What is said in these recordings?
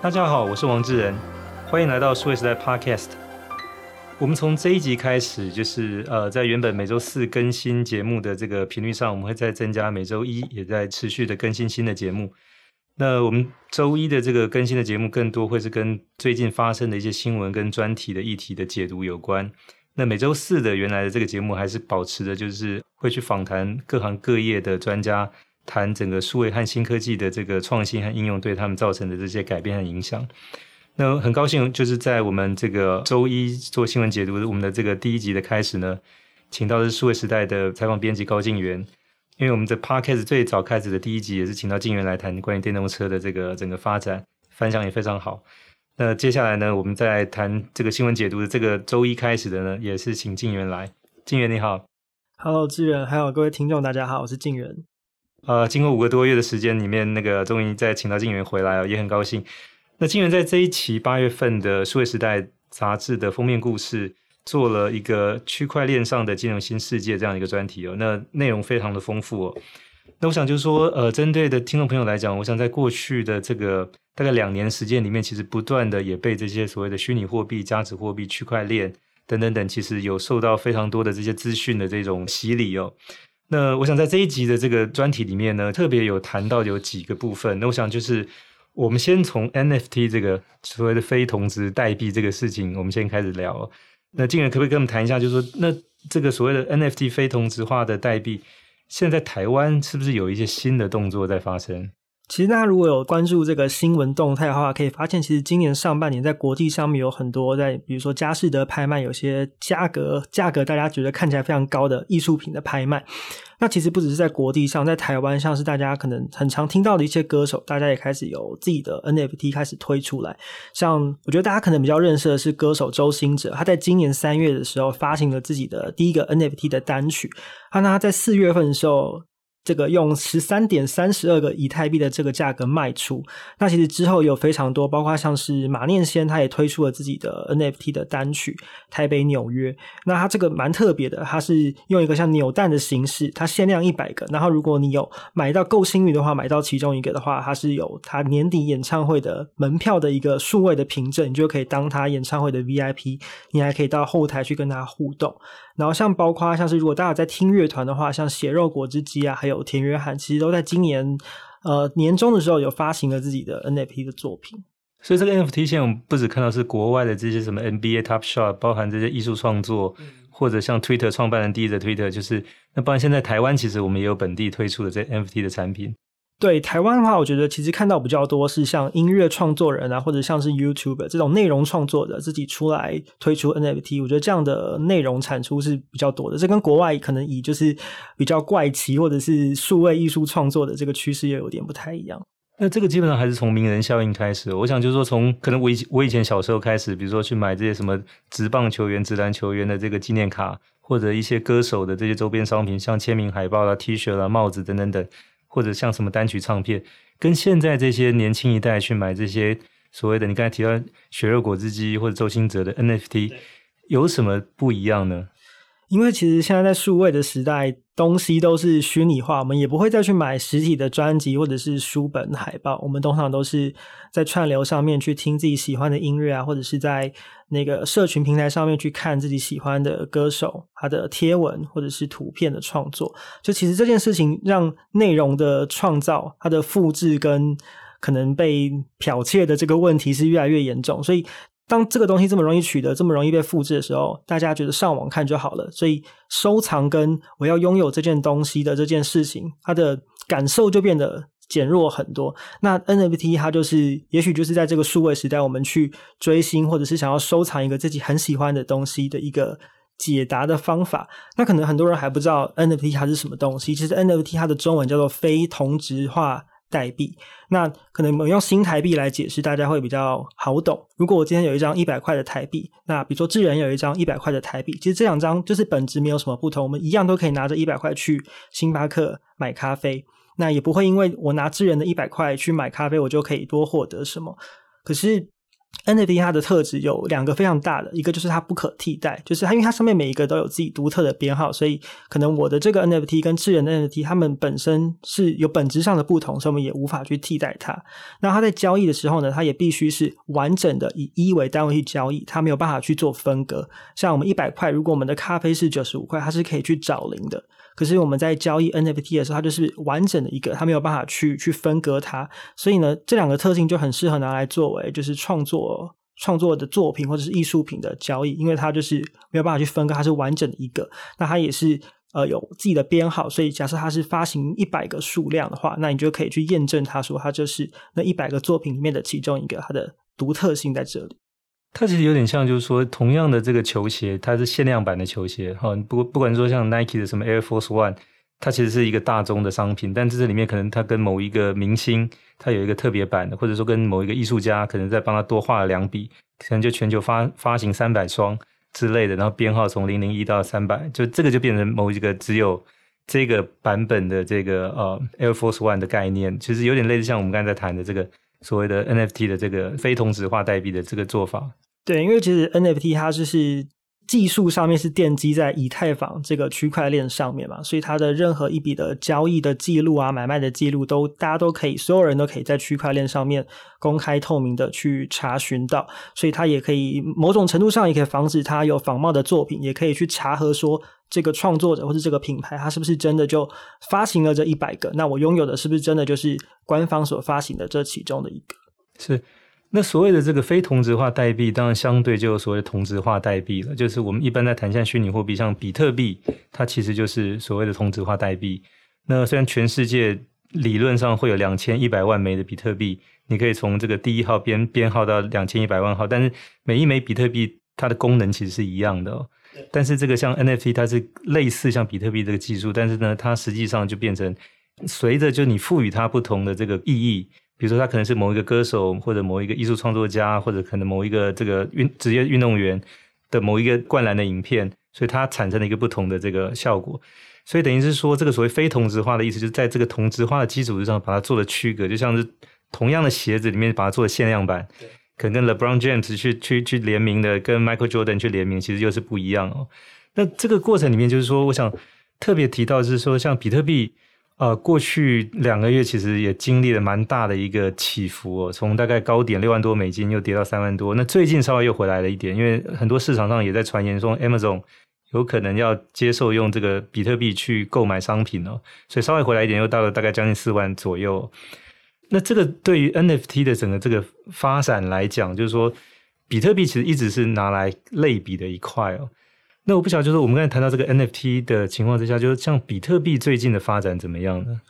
大家好，我是王志仁，欢迎来到数位时代 Podcast。我们从这一集开始，就是呃，在原本每周四更新节目的这个频率上，我们会再增加每周一，也在持续的更新新的节目。那我们周一的这个更新的节目，更多会是跟最近发生的一些新闻跟专题的议题的解读有关。那每周四的原来的这个节目，还是保持着就是会去访谈各行各业的专家，谈整个数位和新科技的这个创新和应用对他们造成的这些改变和影响。那很高兴，就是在我们这个周一做新闻解读，我们的这个第一集的开始呢，请到的是数位时代的采访编辑高静源。因为我们的 Podcast 最早开始的第一集也是请到静原来谈关于电动车的这个整个发展，反响也非常好。那接下来呢，我们再谈这个新闻解读的这个周一开始的呢，也是请静原来。静原你好，Hello，志远，还有各位听众，大家好，我是静原。呃，经过五个多月的时间里面，那个终于再请到静原回来了，也很高兴。那静原在这一期八月份的数位时代杂志的封面故事，做了一个区块链上的金融新世界这样一个专题哦。那内容非常的丰富哦。那我想就是说，呃，针对的听众朋友来讲，我想在过去的这个大概两年时间里面，其实不断的也被这些所谓的虚拟货币、加值货币、区块链等等等，其实有受到非常多的这些资讯的这种洗礼哦。那我想在这一集的这个专题里面呢，特别有谈到有几个部分。那我想就是。我们先从 NFT 这个所谓的非同质代币这个事情，我们先开始聊。那静仁可不可以跟我们谈一下，就是说，那这个所谓的 NFT 非同质化的代币，现在台湾是不是有一些新的动作在发生？其实大家如果有关注这个新闻动态的话，可以发现，其实今年上半年在国际上面有很多在，比如说佳士得拍卖，有些价格价格大家觉得看起来非常高的艺术品的拍卖。那其实不只是在国际上，在台湾，像是大家可能很常听到的一些歌手，大家也开始有自己的 NFT 开始推出来。像我觉得大家可能比较认识的是歌手周兴哲，他在今年三月的时候发行了自己的第一个 NFT 的单曲。那他在四月份的时候。这个用十三点三十二个以太币的这个价格卖出，那其实之后有非常多，包括像是马念先，他也推出了自己的 NFT 的单曲《台北纽约》。那它这个蛮特别的，它是用一个像扭蛋的形式，它限量一百个。然后如果你有买到够幸运的话，买到其中一个的话，它是有它年底演唱会的门票的一个数位的凭证，你就可以当他演唱会的 VIP，你还可以到后台去跟他互动。然后像包括像是如果大家在听乐团的话，像血肉果汁机啊，还有田约翰，其实都在今年呃年中的时候有发行了自己的 NFT 的作品。所以这个 NFT 现在我们不只看到是国外的这些什么 NBA Top Shot，包含这些艺术创作，嗯、或者像 Twitter 创办人第一的 Twitter，就是那不然现在台湾其实我们也有本地推出的这 NFT 的产品。对台湾的话，我觉得其实看到比较多是像音乐创作人啊，或者像是 YouTube 这种内容创作者自己出来推出 NFT，我觉得这样的内容产出是比较多的。这跟国外可能以就是比较怪奇或者是数位艺术创作的这个趋势也有点不太一样。那这个基本上还是从名人效应开始。我想就是说，从可能我以我以前小时候开始，比如说去买这些什么职棒球员、职篮球员的这个纪念卡，或者一些歌手的这些周边商品，像签名海报啦、T 恤啦、帽子等等等。或者像什么单曲唱片，跟现在这些年轻一代去买这些所谓的你刚才提到血肉果汁机或者周兴哲的 NFT，有什么不一样呢？因为其实现在在数位的时代，东西都是虚拟化，我们也不会再去买实体的专辑或者是书本海报。我们通常都是在串流上面去听自己喜欢的音乐啊，或者是在那个社群平台上面去看自己喜欢的歌手他的贴文或者是图片的创作。就其实这件事情让内容的创造、它的复制跟可能被剽窃的这个问题是越来越严重，所以。当这个东西这么容易取得，这么容易被复制的时候，大家觉得上网看就好了，所以收藏跟我要拥有这件东西的这件事情，它的感受就变得减弱很多。那 NFT 它就是，也许就是在这个数位时代，我们去追星或者是想要收藏一个自己很喜欢的东西的一个解答的方法。那可能很多人还不知道 NFT 它是什么东西，其实 NFT 它的中文叫做非同质化代币，那可能我们用新台币来解释，大家会比较好懂。如果我今天有一张一百块的台币，那比如说智人有一张一百块的台币，其实这两张就是本质没有什么不同，我们一样都可以拿着一百块去星巴克买咖啡，那也不会因为我拿志仁的一百块去买咖啡，我就可以多获得什么。可是 NFT 它的特质有两个非常大的，一个就是它不可替代，就是它因为它上面每一个都有自己独特的编号，所以可能我的这个 NFT 跟智人的 NFT 它们本身是有本质上的不同，所以我们也无法去替代它。那它在交易的时候呢，它也必须是完整的以一为单位去交易，它没有办法去做分割。像我们一百块，如果我们的咖啡是九十五块，它是可以去找零的。可是我们在交易 NFT 的时候，它就是完整的一个，它没有办法去去分割它。所以呢，这两个特性就很适合拿来作为就是创作创作的作品或者是艺术品的交易，因为它就是没有办法去分割，它是完整的一个。那它也是呃有自己的编号，所以假设它是发行一百个数量的话，那你就可以去验证它说它就是那一百个作品里面的其中一个，它的独特性在这里。它其实有点像，就是说，同样的这个球鞋，它是限量版的球鞋，哈，不不管说像 Nike 的什么 Air Force One，它其实是一个大宗的商品，但是这里面可能它跟某一个明星，它有一个特别版的，或者说跟某一个艺术家，可能再帮他多画了两笔，可能就全球发发行三百双之类的，然后编号从零零一到三百，就这个就变成某一个只有这个版本的这个呃 Air Force One 的概念，其实有点类似像我们刚才在谈的这个。所谓的 NFT 的这个非同质化代币的这个做法，对，因为其实 NFT 它就是技术上面是奠基在以太坊这个区块链上面嘛，所以它的任何一笔的交易的记录啊、买卖的记录都大家都可以，所有人都可以在区块链上面公开透明的去查询到，所以它也可以某种程度上也可以防止它有仿冒的作品，也可以去查核说。这个创作者或是这个品牌，它是不是真的就发行了这一百个？那我拥有的是不是真的就是官方所发行的这其中的一个？是。那所谓的这个非同质化代币，当然相对就有所谓的同质化代币了。就是我们一般在谈像虚拟货币，像比特币，它其实就是所谓的同质化代币。那虽然全世界理论上会有两千一百万枚的比特币，你可以从这个第一号编编号到两千一百万号，但是每一枚比特币它的功能其实是一样的哦。但是这个像 NFT，它是类似像比特币这个技术，但是呢，它实际上就变成随着就你赋予它不同的这个意义，比如说他可能是某一个歌手，或者某一个艺术创作家，或者可能某一个这个运职业运动员的某一个灌篮的影片，所以它产生了一个不同的这个效果。所以等于是说，这个所谓非同质化的意思，就是在这个同质化的基础之上把它做了区隔，就像是同样的鞋子里面把它做了限量版。可能跟 LeBron James 去去去联名的，跟 Michael Jordan 去联名，其实又是不一样哦。那这个过程里面，就是说，我想特别提到，就是说，像比特币，呃，过去两个月其实也经历了蛮大的一个起伏哦，从大概高点六万多美金，又跌到三万多。那最近稍微又回来了一点，因为很多市场上也在传言说，Amazon 有可能要接受用这个比特币去购买商品哦，所以稍微回来一点，又到了大概将近四万左右。那这个对于 NFT 的整个这个发展来讲，就是说，比特币其实一直是拿来类比的一块哦。那我不晓得，就是我们刚才谈到这个 NFT 的情况之下，就是像比特币最近的发展怎么样呢？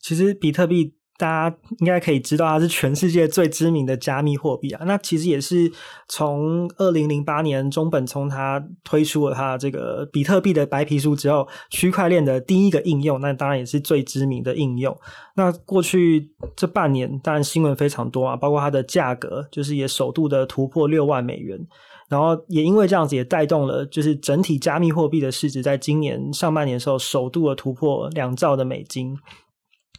其实比特币。大家应该可以知道，它是全世界最知名的加密货币啊。那其实也是从二零零八年中本聪他推出了他这个比特币的白皮书之后，区块链的第一个应用，那当然也是最知名的应用。那过去这半年，当然新闻非常多啊，包括它的价格，就是也首度的突破六万美元。然后也因为这样子，也带动了就是整体加密货币的市值，在今年上半年的时候，首度的突破两兆的美金。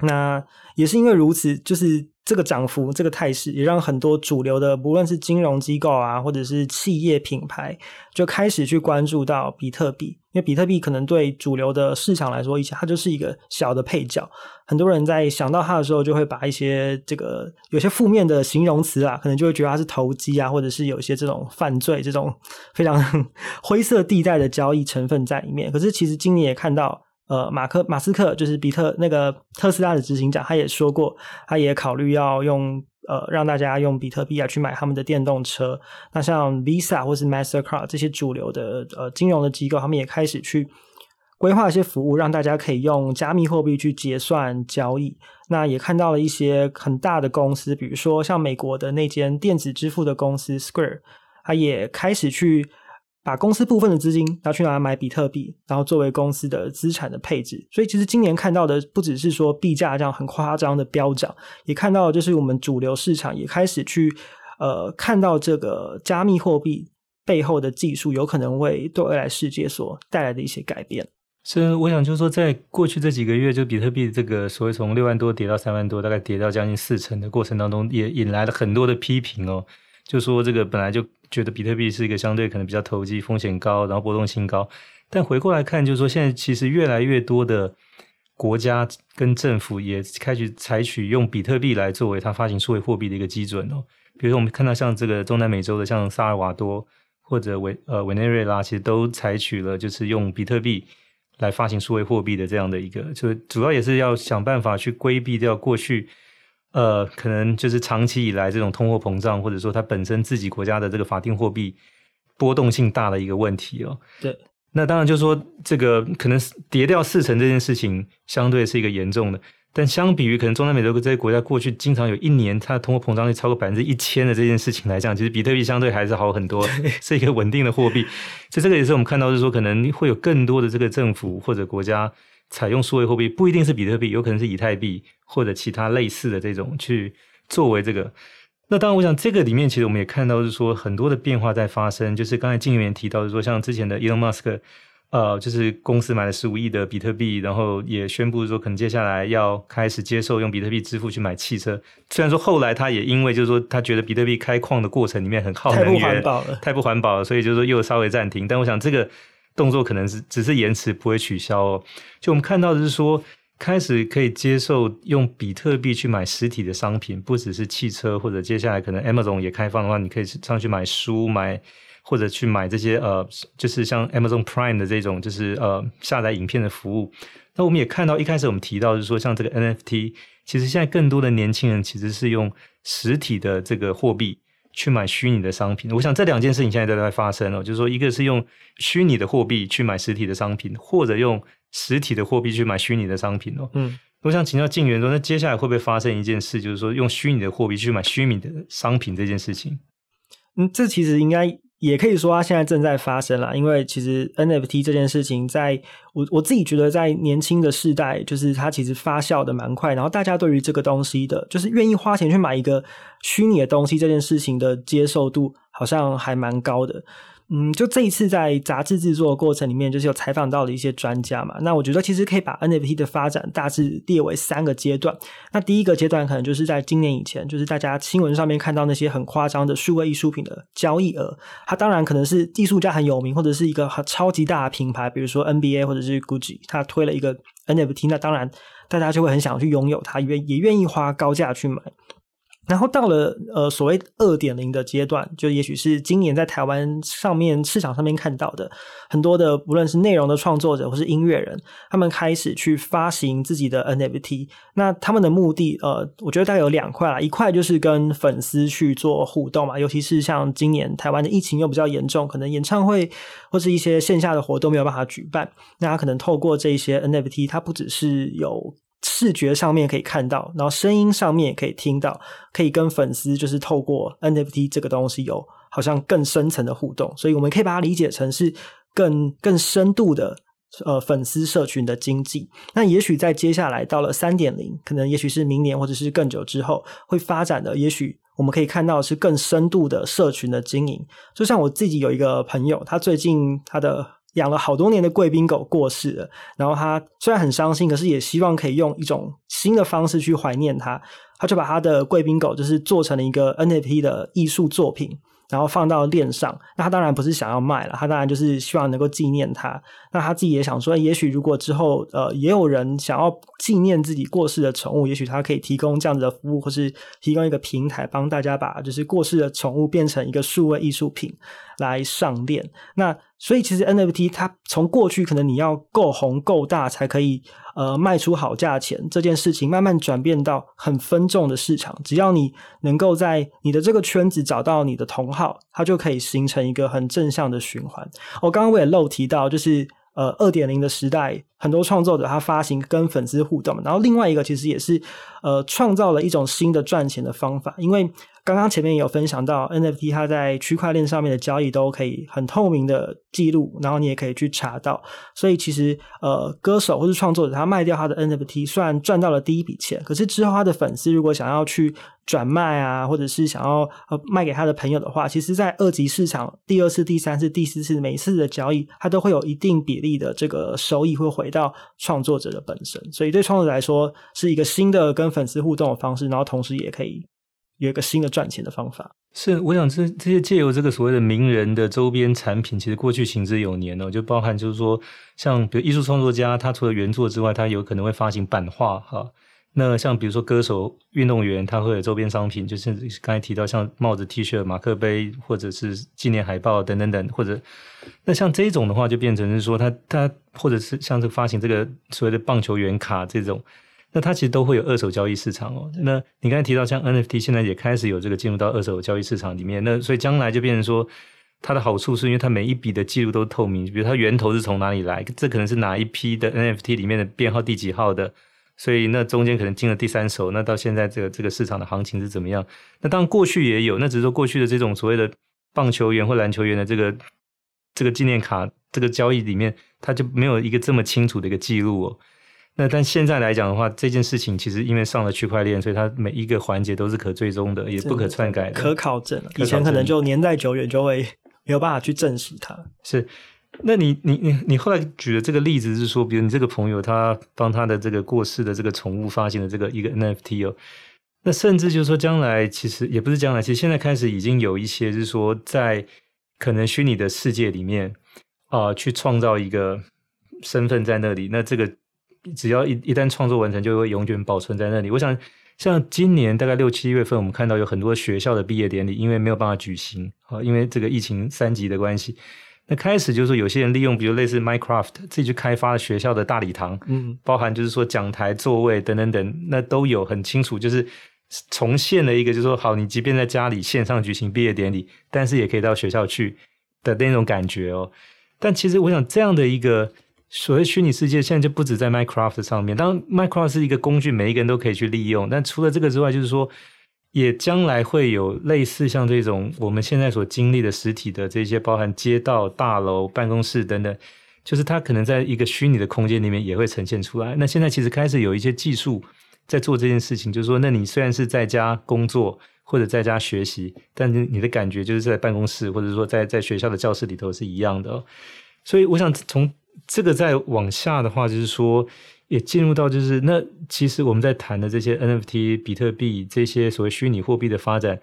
那也是因为如此，就是这个涨幅、这个态势，也让很多主流的，不论是金融机构啊，或者是企业品牌，就开始去关注到比特币。因为比特币可能对主流的市场来说，以前它就是一个小的配角。很多人在想到它的时候，就会把一些这个有些负面的形容词啊，可能就会觉得它是投机啊，或者是有一些这种犯罪、这种非常 灰色地带的交易成分在里面。可是其实今年也看到。呃，马克马斯克就是比特那个特斯拉的执行长，他也说过，他也考虑要用呃让大家用比特币啊去买他们的电动车。那像 Visa 或是 Mastercard 这些主流的呃金融的机构，他们也开始去规划一些服务，让大家可以用加密货币去结算交易。那也看到了一些很大的公司，比如说像美国的那间电子支付的公司 Square，他也开始去。把公司部分的资金拿去拿来买比特币，然后作为公司的资产的配置。所以其实今年看到的不只是说币价这样很夸张的飙涨，也看到就是我们主流市场也开始去呃看到这个加密货币背后的技术有可能会对未来世界所带来的一些改变。是，我想就是说，在过去这几个月，就比特币这个所谓从六万多跌到三万多，大概跌到将近四成的过程当中，也引来了很多的批评哦。就说这个本来就觉得比特币是一个相对可能比较投机、风险高，然后波动性高。但回过来看，就是说现在其实越来越多的国家跟政府也开始采取用比特币来作为它发行数位货币的一个基准哦。比如说我们看到像这个中南美洲的，像萨尔瓦多或者委呃委内瑞拉，其实都采取了就是用比特币来发行数位货币的这样的一个，就主要也是要想办法去规避掉过去。呃，可能就是长期以来这种通货膨胀，或者说它本身自己国家的这个法定货币波动性大的一个问题哦。对，那当然就是说这个可能跌掉四成这件事情，相对是一个严重的。但相比于可能中南美洲这些国家过去经常有一年它的通货膨胀率超过百分之一千的这件事情来讲，其实比特币相对还是好很多，是一个稳定的货币。所以这个也是我们看到，就是说可能会有更多的这个政府或者国家。采用数位货币不一定是比特币，有可能是以太币或者其他类似的这种去作为这个。那当然，我想这个里面其实我们也看到是说很多的变化在发生。就是刚才经理人提到的说，像之前的 Elon Musk，呃，就是公司买了十五亿的比特币，然后也宣布说可能接下来要开始接受用比特币支付去买汽车。虽然说后来他也因为就是说他觉得比特币开矿的过程里面很耗能源，太不环保了，太不环保了，所以就是说又稍微暂停。但我想这个。动作可能是只是延迟，不会取消哦。就我们看到的是说，开始可以接受用比特币去买实体的商品，不只是汽车，或者接下来可能 Amazon 也开放的话，你可以上去买书，买或者去买这些呃，就是像 Amazon Prime 的这种，就是呃下载影片的服务。那我们也看到一开始我们提到就是说，像这个 NFT，其实现在更多的年轻人其实是用实体的这个货币。去买虚拟的商品，我想这两件事情现在都在发生哦，就是说，一个是用虚拟的货币去买实体的商品，或者用实体的货币去买虚拟的商品哦。嗯，我想请教静源说，那接下来会不会发生一件事，就是说用虚拟的货币去买虚拟的商品这件事情？嗯，这其实应该。也可以说，它现在正在发生啦。因为其实 NFT 这件事情在，在我我自己觉得，在年轻的世代，就是它其实发酵的蛮快。然后大家对于这个东西的，就是愿意花钱去买一个虚拟的东西这件事情的接受度，好像还蛮高的。嗯，就这一次在杂志制作的过程里面，就是有采访到了一些专家嘛。那我觉得其实可以把 NFT 的发展大致列为三个阶段。那第一个阶段可能就是在今年以前，就是大家新闻上面看到那些很夸张的数位艺术品的交易额。它当然可能是艺术家很有名，或者是一个超级大的品牌，比如说 NBA 或者是 Gucci，他推了一个 NFT，那当然大家就会很想去拥有它，也也愿意花高价去买。然后到了呃所谓二点零的阶段，就也许是今年在台湾上面市场上面看到的很多的，不论是内容的创作者或是音乐人，他们开始去发行自己的 NFT。那他们的目的，呃，我觉得大概有两块啦，一块就是跟粉丝去做互动嘛，尤其是像今年台湾的疫情又比较严重，可能演唱会或是一些线下的活动没有办法举办，那他可能透过这一些 NFT，它不只是有。视觉上面可以看到，然后声音上面也可以听到，可以跟粉丝就是透过 NFT 这个东西有好像更深层的互动，所以我们可以把它理解成是更更深度的呃粉丝社群的经济。那也许在接下来到了三点零，可能也许是明年或者是更久之后会发展的，也许我们可以看到是更深度的社群的经营。就像我自己有一个朋友，他最近他的。养了好多年的贵宾狗过世了，然后他虽然很伤心，可是也希望可以用一种新的方式去怀念他。他就把他的贵宾狗就是做成了一个 NFT 的艺术作品。然后放到链上，那他当然不是想要卖了，他当然就是希望能够纪念他。那他自己也想说，也许如果之后呃也有人想要纪念自己过世的宠物，也许他可以提供这样子的服务，或是提供一个平台，帮大家把就是过世的宠物变成一个数位艺术品来上链。那所以其实 NFT 它从过去可能你要够红够大才可以。呃，卖出好价钱这件事情，慢慢转变到很分众的市场。只要你能够在你的这个圈子找到你的同好，它就可以形成一个很正向的循环。我刚刚我也漏提到，就是呃，二点零的时代，很多创作者他发行跟粉丝互动，然后另外一个其实也是呃，创造了一种新的赚钱的方法，因为。刚刚前面有分享到 NFT，它在区块链上面的交易都可以很透明的记录，然后你也可以去查到。所以其实呃，歌手或是创作者他卖掉他的 NFT，虽然赚到了第一笔钱，可是之后他的粉丝如果想要去转卖啊，或者是想要呃卖给他的朋友的话，其实，在二级市场第二次、第三次、第四次每一次的交易，它都会有一定比例的这个收益会回到创作者的本身。所以对创作者来说，是一个新的跟粉丝互动的方式，然后同时也可以。有一个新的赚钱的方法。是，我想这这些借由这个所谓的名人的周边产品，其实过去行之有年哦，就包含就是说，像比如艺术创作家，他除了原作之外，他有可能会发行版画哈。那像比如说歌手、运动员，他会有周边商品，就是刚才提到像帽子、T 恤、马克杯，或者是纪念海报等等等，或者那像这种的话，就变成是说他他或者是像这个发行这个所谓的棒球员卡这种。那它其实都会有二手交易市场哦。那你刚才提到像 NFT，现在也开始有这个进入到二手交易市场里面。那所以将来就变成说，它的好处是因为它每一笔的记录都透明，比如它源头是从哪里来，这可能是哪一批的 NFT 里面的编号第几号的，所以那中间可能进了第三手。那到现在这个这个市场的行情是怎么样？那当然过去也有，那只是说过去的这种所谓的棒球员或篮球员的这个这个纪念卡这个交易里面，它就没有一个这么清楚的一个记录哦。那但现在来讲的话，这件事情其实因为上了区块链，所以它每一个环节都是可追踪的，也不可篡改的，可考证。以前可能就年代久远，就会没有办法去证实它。是，那你你你你后来举的这个例子是说，比如你这个朋友他帮他的这个过世的这个宠物发行的这个一个 NFT 哦，那甚至就是说将来其实也不是将来，其实现在开始已经有一些就是说在可能虚拟的世界里面啊、呃，去创造一个身份在那里，那这个。只要一一旦创作完成，就会永远保存在那里。我想，像今年大概六七月份，我们看到有很多学校的毕业典礼，因为没有办法举行，啊，因为这个疫情三级的关系，那开始就是说，有些人利用，比如类似 Minecraft 自己去开发了学校的大礼堂，嗯，包含就是说讲台、座位等等等，那都有很清楚，就是重现了一个，就是说，好，你即便在家里线上举行毕业典礼，但是也可以到学校去的那种感觉哦。但其实我想这样的一个。所谓虚拟世界，现在就不止在 Minecraft 上面。当然，Minecraft 是一个工具，每一个人都可以去利用。但除了这个之外，就是说，也将来会有类似像这种我们现在所经历的实体的这些，包含街道、大楼、办公室等等，就是它可能在一个虚拟的空间里面也会呈现出来。那现在其实开始有一些技术在做这件事情，就是说，那你虽然是在家工作或者在家学习，但是你的感觉就是在办公室或者说在在学校的教室里头是一样的。所以，我想从这个再往下的话，就是说，也进入到就是那其实我们在谈的这些 NFT、比特币这些所谓虚拟货币的发展，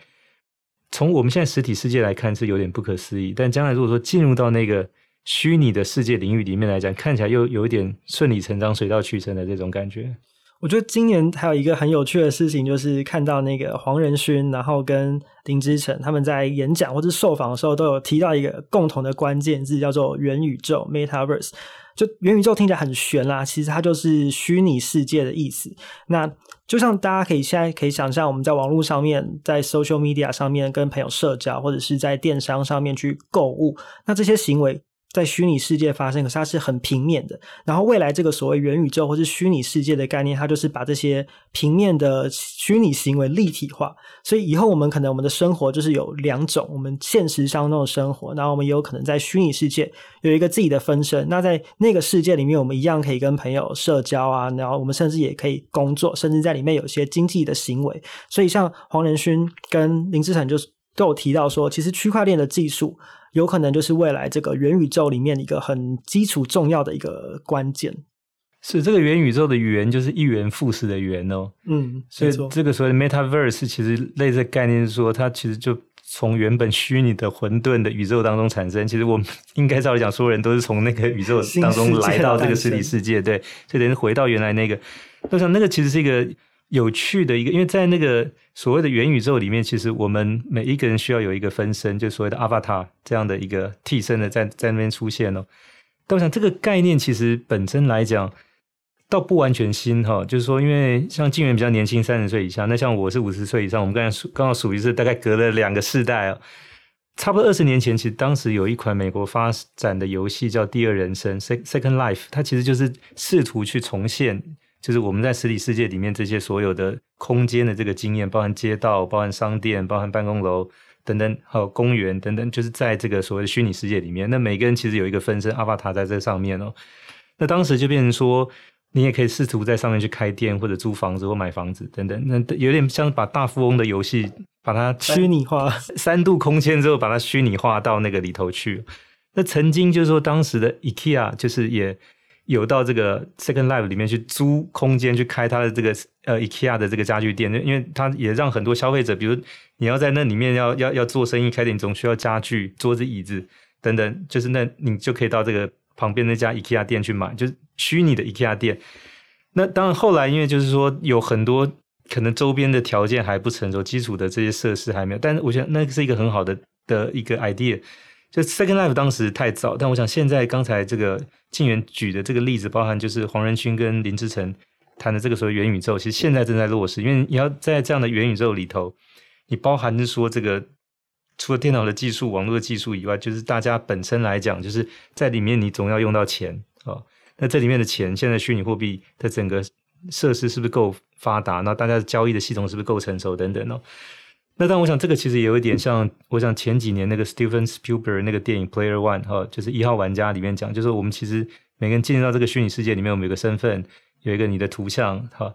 从我们现在实体世界来看是有点不可思议，但将来如果说进入到那个虚拟的世界领域里面来讲，看起来又有一点顺理成章、水到渠成的这种感觉。我觉得今年还有一个很有趣的事情，就是看到那个黄仁勋，然后跟林之晨他们在演讲或者受访的时候，都有提到一个共同的关键字，叫做元宇宙 （Metaverse）。就元宇宙听起来很玄啦，其实它就是虚拟世界的意思。那就像大家可以现在可以想象，我们在网络上面，在 social media 上面跟朋友社交，或者是在电商上面去购物，那这些行为。在虚拟世界发生，可是它是很平面的。然后未来这个所谓元宇宙或是虚拟世界的概念，它就是把这些平面的虚拟行为立体化。所以以后我们可能我们的生活就是有两种：我们现实当中的生活，然后我们也有可能在虚拟世界有一个自己的分身。那在那个世界里面，我们一样可以跟朋友社交啊，然后我们甚至也可以工作，甚至在里面有一些经济的行为。所以像黄仁勋跟林志成就是都有提到说，其实区块链的技术。有可能就是未来这个元宇宙里面一个很基础重要的一个关键。是这个元宇宙的元就是一元复始的元哦。嗯，所以这个所谓的 Metaverse 其实类似概念是说，它其实就从原本虚拟的混沌的宇宙当中产生。其实我们 应该照理讲，所有人都是从那个宇宙当中来到这个实体世界，对，所以等于回到原来那个。我想那个其实是一个。有趣的一个，因为在那个所谓的元宇宙里面，其实我们每一个人需要有一个分身，就所谓的 avatar 这样的一个替身的在在那边出现哦。但我想这个概念其实本身来讲，倒不完全新哈。就是说，因为像静远比较年轻，三十岁以下，那像我是五十岁以上，我们刚才刚好属于是大概隔了两个世代哦。差不多二十年前，其实当时有一款美国发展的游戏叫《第二人生》（Second Life），它其实就是试图去重现。就是我们在实体世界里面这些所有的空间的这个经验，包含街道、包含商店、包含办公楼等等，还有公园等等，就是在这个所谓的虚拟世界里面。那每个人其实有一个分身阿巴塔在这上面哦。那当时就变成说，你也可以试图在上面去开店或者租房子或买房子等等。那有点像把大富翁的游戏把它 虚拟化，三度空间之后把它虚拟化到那个里头去。那曾经就是说，当时的 IKEA 就是也。有到这个 Second Life 里面去租空间去开他的这个呃 IKEA 的这个家具店，因为他也让很多消费者，比如你要在那里面要要要做生意开店，总需要家具、桌子、椅子等等，就是那你就可以到这个旁边那家 IKEA 店去买，就是虚拟的 IKEA 店。那当然后来因为就是说有很多可能周边的条件还不成熟，基础的这些设施还没有，但是我觉得那是一个很好的的一个 idea。就 Second Life 当时太早，但我想现在刚才这个静远举的这个例子，包含就是黄仁勋跟林志成谈的这个所谓元宇宙，其实现在正在落实。因为你要在这样的元宇宙里头，你包含是说这个除了电脑的技术、网络的技术以外，就是大家本身来讲，就是在里面你总要用到钱啊、那这里面的钱，现在虚拟货币的整个设施是不是够发达？那大家的交易的系统是不是够成熟等等哦？那但我想这个其实也有一点像，我想前几年那个 Steven Spielberg 那个电影 Player One 哈，就是一号玩家里面讲，就是我们其实每个人进入到这个虚拟世界里面，我们有个身份，有一个你的图像哈。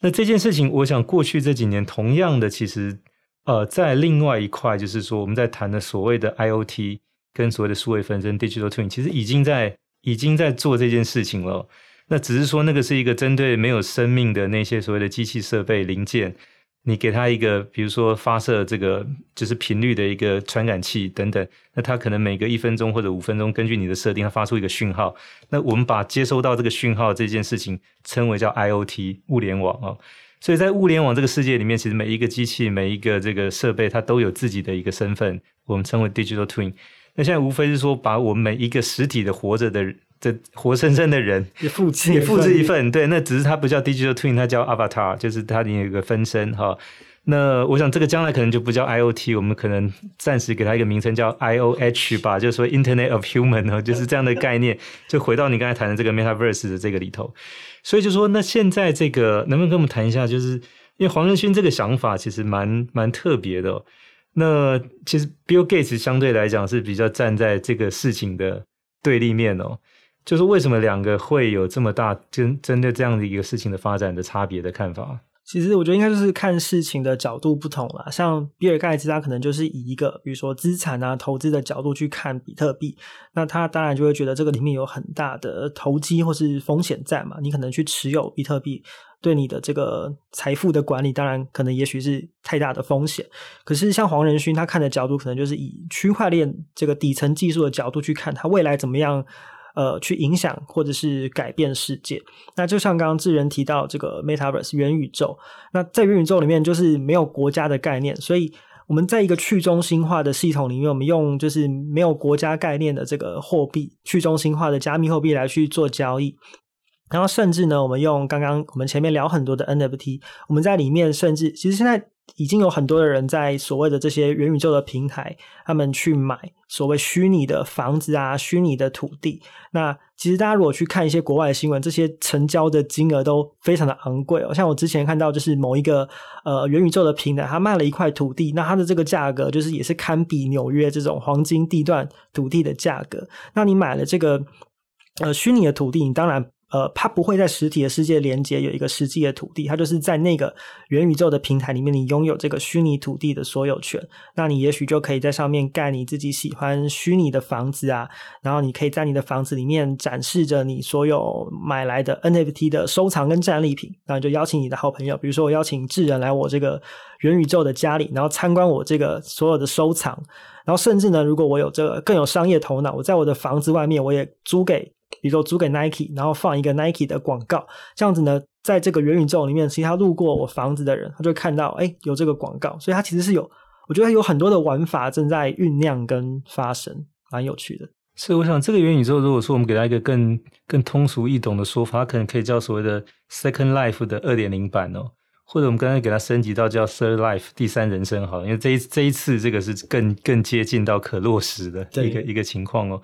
那这件事情，我想过去这几年同样的，其实呃，在另外一块就是说我们在谈的所谓的 IoT 跟所谓的数位分身 Digital Twin，其实已经在已经在做这件事情了。那只是说那个是一个针对没有生命的那些所谓的机器设备零件。你给他一个，比如说发射这个就是频率的一个传感器等等，那它可能每隔一分钟或者五分钟，根据你的设定，它发出一个讯号。那我们把接收到这个讯号这件事情称为叫 IoT 物联网啊。所以在物联网这个世界里面，其实每一个机器、每一个这个设备，它都有自己的一个身份，我们称为 Digital Twin。那现在无非是说，把我们每一个实体的活着的人。这活生生的人也复制也复制一份，对，那只是它不叫 digital twin，它叫 avatar，就是它里面有一个分身哈。那我想这个将来可能就不叫 IoT，我们可能暂时给它一个名称叫 IOH 吧，就是说 Internet of Human 哦，就是这样的概念，就回到你刚才谈的这个 Metaverse 的这个里头。所以就说，那现在这个能不能跟我们谈一下？就是因为黄仁勋这个想法其实蛮蛮特别的哦。那其实 Bill Gates 相对来讲是比较站在这个事情的对立面哦。就是为什么两个会有这么大针针对这样的一个事情的发展的差别的看法？其实我觉得应该就是看事情的角度不同啦。像比尔盖茨，他可能就是以一个比如说资产啊、投资的角度去看比特币，那他当然就会觉得这个里面有很大的投机或是风险在嘛。你可能去持有比特币，对你的这个财富的管理，当然可能也许是太大的风险。可是像黄仁勋他看的角度，可能就是以区块链这个底层技术的角度去看，他未来怎么样。呃，去影响或者是改变世界。那就像刚刚智仁提到这个 Metaverse 元宇宙，那在元宇宙里面就是没有国家的概念，所以我们在一个去中心化的系统里面，我们用就是没有国家概念的这个货币，去中心化的加密货币来去做交易。然后甚至呢，我们用刚刚我们前面聊很多的 NFT，我们在里面甚至其实现在。已经有很多的人在所谓的这些元宇宙的平台，他们去买所谓虚拟的房子啊、虚拟的土地。那其实大家如果去看一些国外的新闻，这些成交的金额都非常的昂贵哦。像我之前看到，就是某一个呃元宇宙的平台，他卖了一块土地，那它的这个价格就是也是堪比纽约这种黄金地段土地的价格。那你买了这个呃虚拟的土地，你当然。呃，它不会在实体的世界连接有一个实际的土地，它就是在那个元宇宙的平台里面，你拥有这个虚拟土地的所有权。那你也许就可以在上面盖你自己喜欢虚拟的房子啊，然后你可以在你的房子里面展示着你所有买来的 NFT 的收藏跟战利品。然后就邀请你的好朋友，比如说我邀请智人来我这个元宇宙的家里，然后参观我这个所有的收藏。然后甚至呢，如果我有这个更有商业头脑，我在我的房子外面我也租给。比如说租给 Nike，然后放一个 Nike 的广告，这样子呢，在这个元宇宙里面，其实他路过我房子的人，他就会看到，哎，有这个广告，所以它其实是有，我觉得有很多的玩法正在酝酿跟发生，蛮有趣的。所以我想，这个元宇宙，如果说我们给它一个更更通俗易懂的说法，它可能可以叫所谓的 Second Life 的二点零版哦，或者我们刚才给它升级到叫 Third Life 第三人生好了，因为这一这一次这个是更更接近到可落实的一个一个情况哦。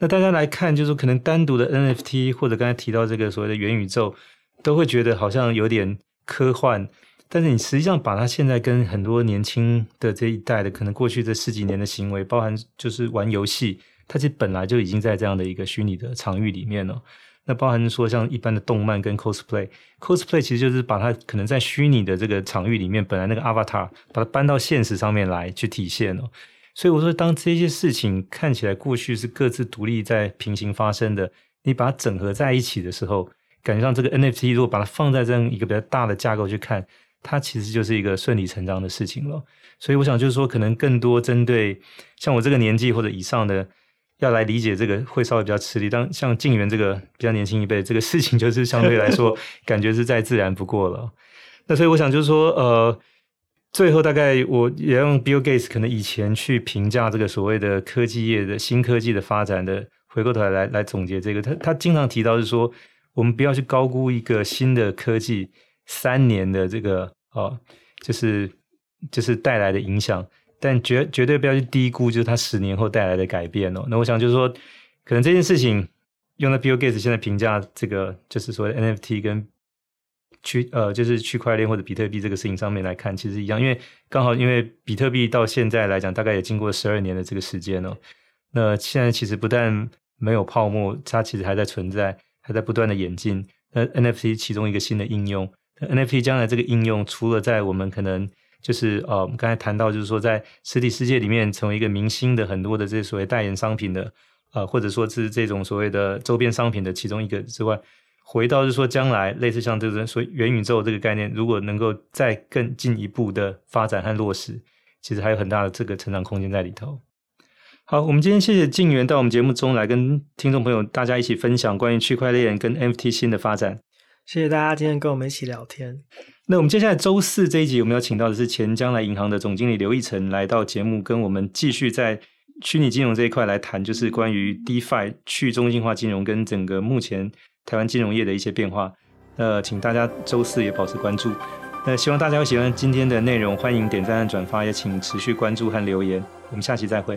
那大家来看，就是可能单独的 NFT 或者刚才提到这个所谓的元宇宙，都会觉得好像有点科幻。但是你实际上把它现在跟很多年轻的这一代的，可能过去这十几年的行为，包含就是玩游戏，它其实本来就已经在这样的一个虚拟的场域里面了。那包含说像一般的动漫跟 cosplay，cosplay 其实就是把它可能在虚拟的这个场域里面，本来那个 avatar 把它搬到现实上面来去体现哦。所以我说，当这些事情看起来过去是各自独立在平行发生的，你把它整合在一起的时候，感觉上这个 NFT 如果把它放在这样一个比较大的架构去看，它其实就是一个顺理成章的事情了。所以我想就是说，可能更多针对像我这个年纪或者以上的，要来理解这个会稍微比较吃力。当像静原这个比较年轻一辈，这个事情就是相对来说 感觉是再自然不过了。那所以我想就是说，呃，最后大概我也用 Bill Gates 可能以前去评价这个所谓的科技业的新科技的发展的。回过头来来来总结这个，他他经常提到是说，我们不要去高估一个新的科技三年的这个哦，就是就是带来的影响，但绝绝对不要去低估就是它十年后带来的改变哦。那我想就是说，可能这件事情用在 Bill Gates 现在评价这个就是所谓的 NFT 跟区呃就是区块链或者比特币这个事情上面来看，其实一样，因为刚好因为比特币到现在来讲，大概也经过十二年的这个时间哦。那现在其实不但没有泡沫，它其实还在存在，还在不断的演进。那 NFT 其中一个新的应用，NFT 将来这个应用，除了在我们可能就是呃，我们刚才谈到，就是说在实体世界里面成为一个明星的很多的这些所谓代言商品的，呃，或者说是这种所谓的周边商品的其中一个之外，回到就是说将来类似像这种所谓元宇宙这个概念，如果能够再更进一步的发展和落实，其实还有很大的这个成长空间在里头。好，我们今天谢谢静原到我们节目中来跟听众朋友大家一起分享关于区块链跟 NFT 新的发展。谢谢大家今天跟我们一起聊天。那我们接下来周四这一集，我们要请到的是前将来银行的总经理刘义成来到节目，跟我们继续在虚拟金融这一块来谈，就是关于 DeFi 去中心化金融跟整个目前台湾金融业的一些变化。呃，请大家周四也保持关注。那希望大家会喜欢今天的内容，欢迎点赞转发，也请持续关注和留言。我们下期再会。